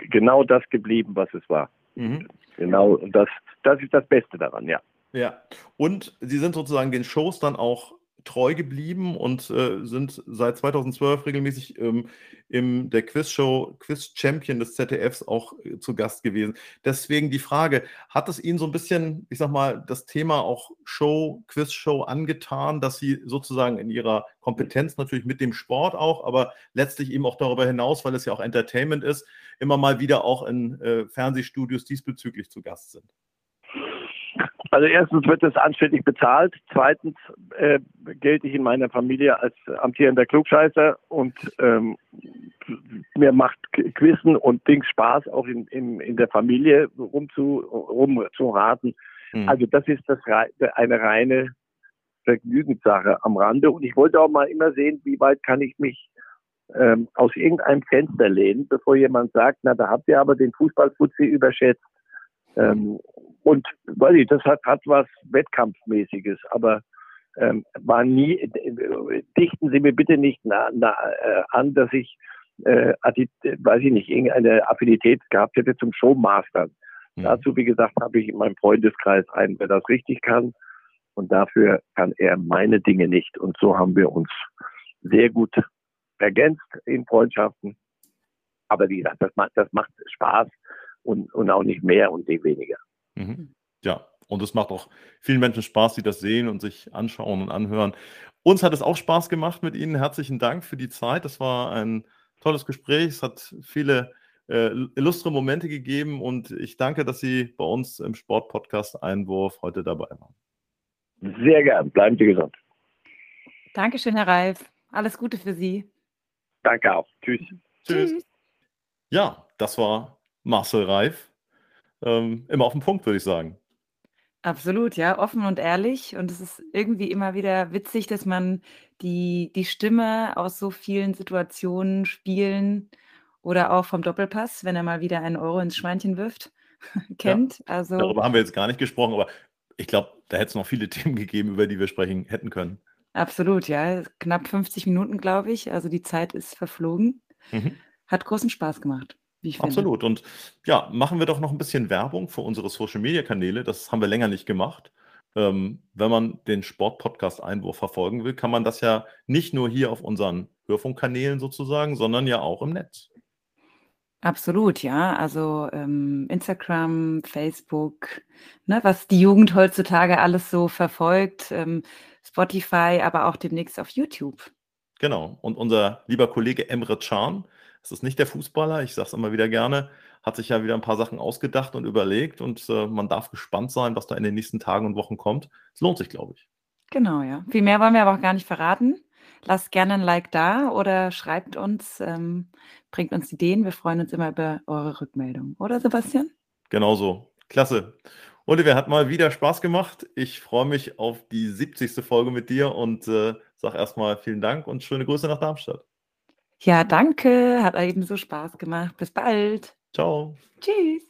genau das geblieben, was es war. Mhm. Genau, und das, das ist das Beste daran, ja. Ja, und Sie sind sozusagen den Shows dann auch treu geblieben und äh, sind seit 2012 regelmäßig ähm, in der Quizshow Quiz Champion des ZDFs auch äh, zu Gast gewesen. Deswegen die Frage, hat es Ihnen so ein bisschen, ich sag mal, das Thema auch Show, Quizshow angetan, dass Sie sozusagen in Ihrer Kompetenz natürlich mit dem Sport auch, aber letztlich eben auch darüber hinaus, weil es ja auch Entertainment ist, immer mal wieder auch in äh, Fernsehstudios diesbezüglich zu Gast sind? Also erstens wird es anständig bezahlt. Zweitens äh, gelte ich in meiner Familie als amtierender Klugscheißer und ähm, mir macht Quizzen und Dings Spaß, auch in, in, in der Familie rumzu, rumzuraten. Mhm. Also das ist das eine reine Vergnügenssache am Rande. Und ich wollte auch mal immer sehen, wie weit kann ich mich ähm, aus irgendeinem Fenster lehnen, bevor jemand sagt, na, da habt ihr aber den Fußballfuzzi überschätzt. Ähm, und weiß ich, das hat, hat was Wettkampfmäßiges, aber ähm, war nie, dichten Sie mir bitte nicht na, na, äh, an, dass ich, äh, weiß ich nicht, irgendeine Affinität gehabt hätte zum Showmastern. Mhm. Dazu, wie gesagt, habe ich in meinem Freundeskreis einen, der das richtig kann. Und dafür kann er meine Dinge nicht. Und so haben wir uns sehr gut ergänzt in Freundschaften. Aber wie gesagt, das macht, das macht Spaß und, und auch nicht mehr und nicht weniger. Mhm. Ja, und es macht auch vielen Menschen Spaß, die das sehen und sich anschauen und anhören. Uns hat es auch Spaß gemacht mit Ihnen. Herzlichen Dank für die Zeit. Das war ein tolles Gespräch. Es hat viele äh, illustre Momente gegeben und ich danke, dass Sie bei uns im Sportpodcast Einwurf heute dabei waren. Sehr gern. Bleiben Sie gesund. Dankeschön, Herr Reif. Alles Gute für Sie. Danke auch. Tschüss. Tschüss. Tschüss. Ja, das war Marcel Reif ähm, immer auf den Punkt, würde ich sagen. Absolut, ja, offen und ehrlich. Und es ist irgendwie immer wieder witzig, dass man die, die Stimme aus so vielen Situationen spielen oder auch vom Doppelpass, wenn er mal wieder einen Euro ins Schweinchen wirft, kennt. Ja, also, darüber haben wir jetzt gar nicht gesprochen, aber ich glaube, da hätte es noch viele Themen gegeben, über die wir sprechen hätten können. Absolut, ja. Knapp 50 Minuten, glaube ich. Also die Zeit ist verflogen. Mhm. Hat großen Spaß gemacht. Absolut. Und ja, machen wir doch noch ein bisschen Werbung für unsere Social-Media-Kanäle. Das haben wir länger nicht gemacht. Ähm, wenn man den Sport-Podcast Einwurf verfolgen will, kann man das ja nicht nur hier auf unseren Hörfunkkanälen sozusagen, sondern ja auch im Netz. Absolut, ja. Also ähm, Instagram, Facebook, ne, was die Jugend heutzutage alles so verfolgt, ähm, Spotify, aber auch demnächst auf YouTube. Genau. Und unser lieber Kollege Emre Can, es ist nicht der Fußballer, ich sage es immer wieder gerne, hat sich ja wieder ein paar Sachen ausgedacht und überlegt und äh, man darf gespannt sein, was da in den nächsten Tagen und Wochen kommt. Es lohnt sich, glaube ich. Genau, ja. Viel mehr wollen wir aber auch gar nicht verraten. Lasst gerne ein Like da oder schreibt uns, ähm, bringt uns Ideen. Wir freuen uns immer über eure Rückmeldung. Oder Sebastian? Genau so. Klasse. Oliver, hat mal wieder Spaß gemacht. Ich freue mich auf die 70. Folge mit dir und äh, sage erstmal vielen Dank und schöne Grüße nach Darmstadt. Ja, danke. Hat ebenso Spaß gemacht. Bis bald. Ciao. Tschüss.